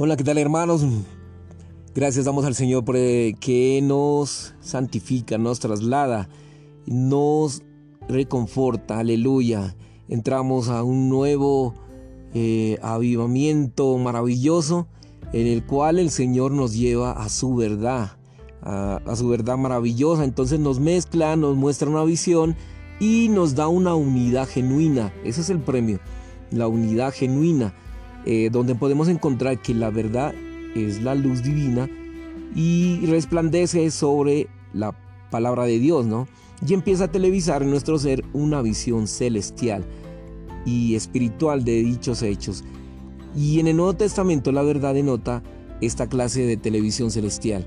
Hola, ¿qué tal hermanos? Gracias damos al Señor por eh, que nos santifica, nos traslada, nos reconforta, aleluya. Entramos a un nuevo eh, avivamiento maravilloso en el cual el Señor nos lleva a su verdad, a, a su verdad maravillosa. Entonces nos mezcla, nos muestra una visión y nos da una unidad genuina. Ese es el premio, la unidad genuina eh, donde podemos encontrar que la verdad es la luz divina y resplandece sobre la palabra de Dios, ¿no? Y empieza a televisar en nuestro ser una visión celestial y espiritual de dichos hechos. Y en el Nuevo Testamento la verdad denota esta clase de televisión celestial.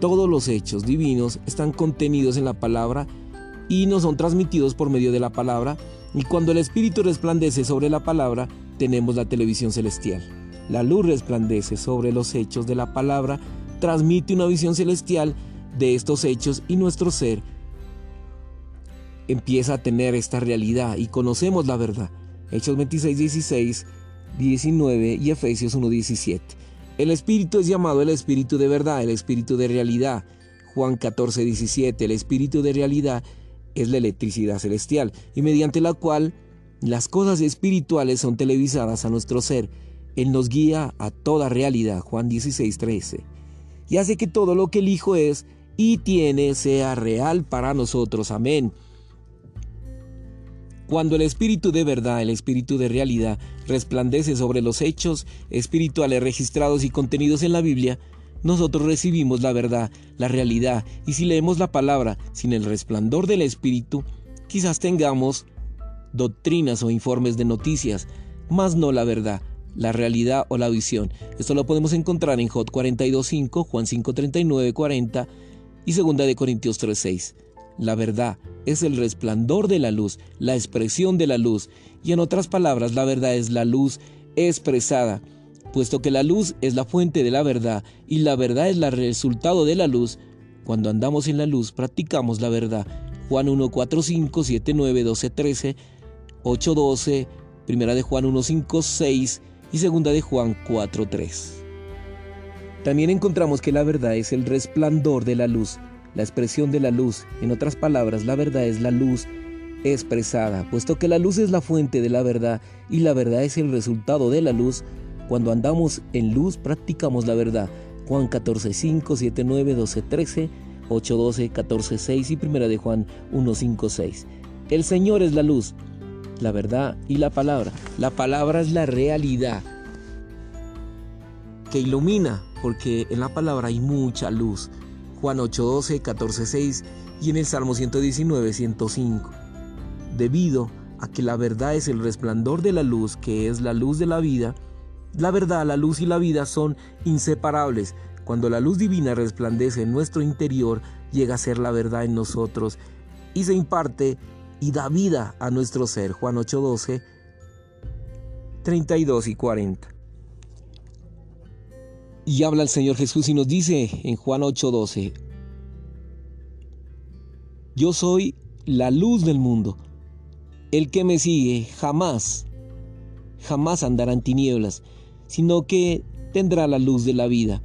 Todos los hechos divinos están contenidos en la palabra y nos son transmitidos por medio de la palabra. Y cuando el Espíritu resplandece sobre la palabra, tenemos la televisión celestial. La luz resplandece sobre los hechos de la palabra, transmite una visión celestial de estos hechos y nuestro ser empieza a tener esta realidad y conocemos la verdad. Hechos 26, 16, 19 y Efesios 1, 17. El Espíritu es llamado el Espíritu de verdad, el Espíritu de realidad. Juan 14, 17. El Espíritu de realidad es la electricidad celestial y mediante la cual las cosas espirituales son televisadas a nuestro ser. Él nos guía a toda realidad, Juan 16, 13. Y hace que todo lo que el Hijo es y tiene sea real para nosotros. Amén. Cuando el Espíritu de verdad, el Espíritu de realidad, resplandece sobre los hechos espirituales registrados y contenidos en la Biblia, nosotros recibimos la verdad, la realidad, y si leemos la palabra sin el resplandor del Espíritu, quizás tengamos doctrinas o informes de noticias, más no la verdad, la realidad o la visión. Esto lo podemos encontrar en Jot 42.5, Juan 5.39, 40 y 2 de Corintios 3.6. La verdad es el resplandor de la luz, la expresión de la luz, y en otras palabras, la verdad es la luz expresada. Puesto que la luz es la fuente de la verdad y la verdad es el resultado de la luz, cuando andamos en la luz practicamos la verdad. Juan 1, 4, 5, 7, 9, 12, 13, 8.12, Primera de Juan 1.5, 6 y Segunda de Juan 4.3. También encontramos que la verdad es el resplandor de la luz, la expresión de la luz. En otras palabras, la verdad es la luz expresada, puesto que la luz es la fuente de la verdad y la verdad es el resultado de la luz. Cuando andamos en luz practicamos la verdad. Juan 14, 5, 7, 9, 12, 13, 8, 12, 14, 6 y 1 de Juan 1, 5, 6. El Señor es la luz, la verdad y la palabra. La palabra es la realidad que ilumina, porque en la palabra hay mucha luz. Juan 8:12, 14:6 y en el Salmo 119, 105. Debido a que la verdad es el resplandor de la luz, que es la luz de la vida, la verdad, la luz y la vida son inseparables. Cuando la luz divina resplandece en nuestro interior, llega a ser la verdad en nosotros y se imparte y da vida a nuestro ser. Juan 8:12, 32 y 40. Y habla el Señor Jesús y nos dice en Juan 8:12, yo soy la luz del mundo. El que me sigue jamás, jamás andará en tinieblas, sino que tendrá la luz de la vida.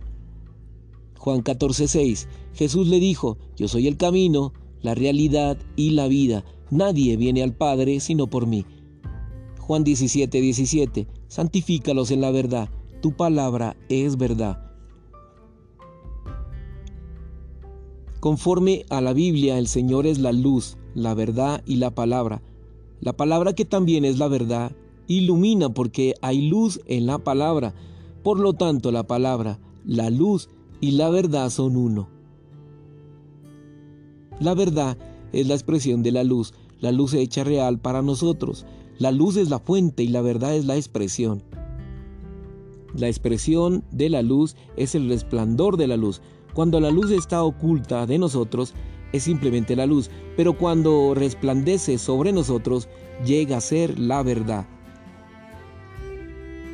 Juan 14:6, Jesús le dijo, yo soy el camino, la realidad y la vida. Nadie viene al Padre sino por mí. Juan 17, 17. Santifícalos en la verdad. Tu palabra es verdad. Conforme a la Biblia, el Señor es la luz, la verdad y la palabra. La palabra que también es la verdad ilumina porque hay luz en la palabra. Por lo tanto, la palabra, la luz y la verdad son uno. La verdad es la expresión de la luz, la luz hecha real para nosotros. La luz es la fuente y la verdad es la expresión. La expresión de la luz es el resplandor de la luz. Cuando la luz está oculta de nosotros, es simplemente la luz, pero cuando resplandece sobre nosotros, llega a ser la verdad.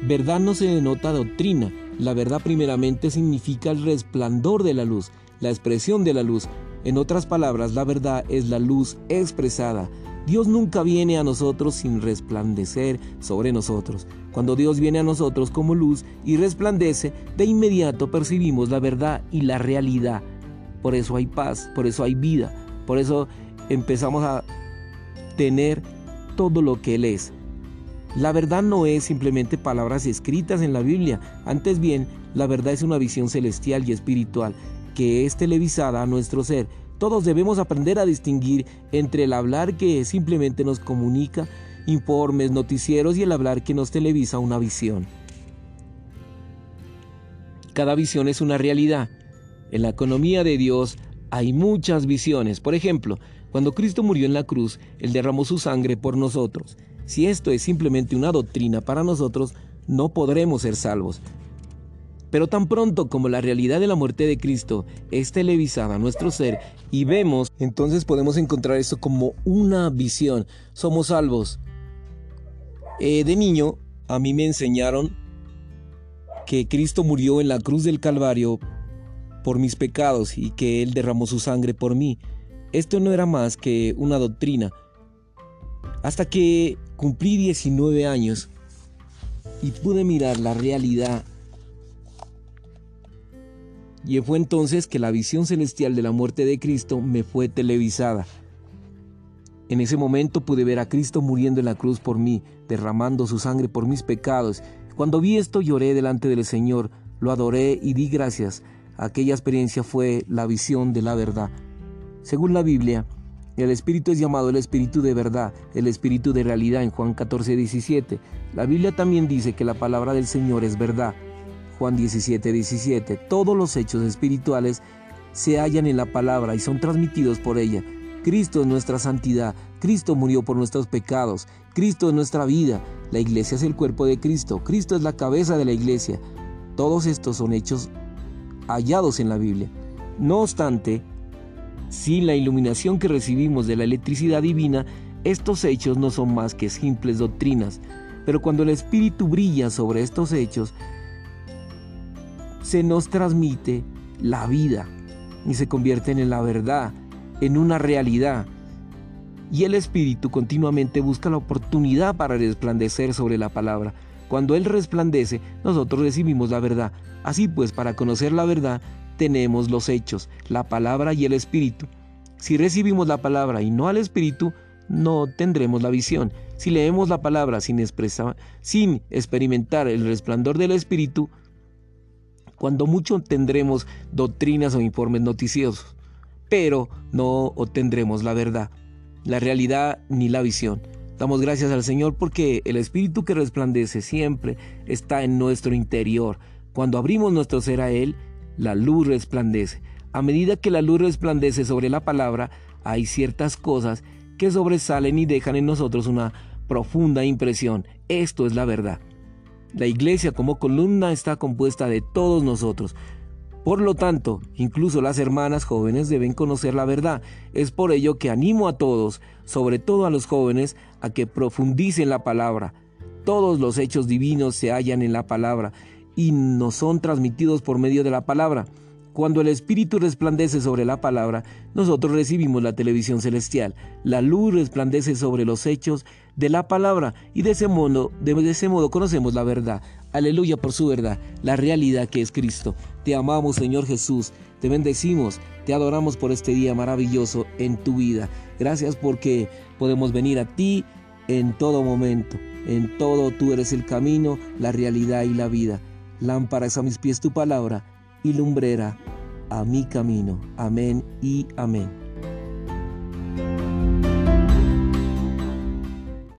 Verdad no se denota doctrina, la verdad primeramente significa el resplandor de la luz, la expresión de la luz, en otras palabras, la verdad es la luz expresada. Dios nunca viene a nosotros sin resplandecer sobre nosotros. Cuando Dios viene a nosotros como luz y resplandece, de inmediato percibimos la verdad y la realidad. Por eso hay paz, por eso hay vida, por eso empezamos a tener todo lo que Él es. La verdad no es simplemente palabras escritas en la Biblia, antes bien, la verdad es una visión celestial y espiritual que es televisada a nuestro ser. Todos debemos aprender a distinguir entre el hablar que simplemente nos comunica informes, noticieros y el hablar que nos televisa una visión. Cada visión es una realidad. En la economía de Dios hay muchas visiones. Por ejemplo, cuando Cristo murió en la cruz, Él derramó su sangre por nosotros. Si esto es simplemente una doctrina para nosotros, no podremos ser salvos. Pero tan pronto como la realidad de la muerte de Cristo es televisada a nuestro ser y vemos, entonces podemos encontrar esto como una visión. Somos salvos. Eh, de niño, a mí me enseñaron que Cristo murió en la cruz del Calvario por mis pecados y que Él derramó su sangre por mí. Esto no era más que una doctrina. Hasta que cumplí 19 años y pude mirar la realidad. Y fue entonces que la visión celestial de la muerte de Cristo me fue televisada. En ese momento pude ver a Cristo muriendo en la cruz por mí, derramando su sangre por mis pecados. Cuando vi esto lloré delante del Señor, lo adoré y di gracias. Aquella experiencia fue la visión de la verdad. Según la Biblia, el Espíritu es llamado el Espíritu de verdad, el Espíritu de realidad en Juan 14, 17. La Biblia también dice que la palabra del Señor es verdad. Juan 17, 17. Todos los hechos espirituales se hallan en la palabra y son transmitidos por ella. Cristo es nuestra santidad, Cristo murió por nuestros pecados, Cristo es nuestra vida, la iglesia es el cuerpo de Cristo, Cristo es la cabeza de la iglesia. Todos estos son hechos hallados en la Biblia. No obstante, sin la iluminación que recibimos de la electricidad divina, estos hechos no son más que simples doctrinas, pero cuando el Espíritu brilla sobre estos hechos, se nos transmite la vida y se convierten en la verdad, en una realidad. Y el Espíritu continuamente busca la oportunidad para resplandecer sobre la palabra. Cuando Él resplandece, nosotros recibimos la verdad. Así pues, para conocer la verdad, tenemos los hechos, la palabra y el Espíritu. Si recibimos la palabra y no al Espíritu, no tendremos la visión. Si leemos la palabra sin, sin experimentar el resplandor del Espíritu, cuando mucho tendremos doctrinas o informes noticiosos pero no obtendremos la verdad, la realidad ni la visión. Damos gracias al Señor porque el Espíritu que resplandece siempre está en nuestro interior. Cuando abrimos nuestro ser a Él, la luz resplandece. A medida que la luz resplandece sobre la palabra, hay ciertas cosas que sobresalen y dejan en nosotros una profunda impresión. Esto es la verdad. La iglesia como columna está compuesta de todos nosotros. Por lo tanto, incluso las hermanas jóvenes deben conocer la verdad. Es por ello que animo a todos, sobre todo a los jóvenes, a que profundicen la palabra. Todos los hechos divinos se hallan en la palabra y nos son transmitidos por medio de la palabra. Cuando el Espíritu resplandece sobre la palabra, nosotros recibimos la televisión celestial. La luz resplandece sobre los hechos de la palabra y de ese modo, conocemos la verdad. Aleluya por su verdad, la realidad que es Cristo. Te amamos Señor Jesús, te bendecimos, te adoramos por este día maravilloso en tu vida. Gracias porque podemos venir a ti en todo momento. En todo tú eres el camino, la realidad y la vida. Lámparas a mis pies tu palabra y lumbrera a mi camino. Amén y amén.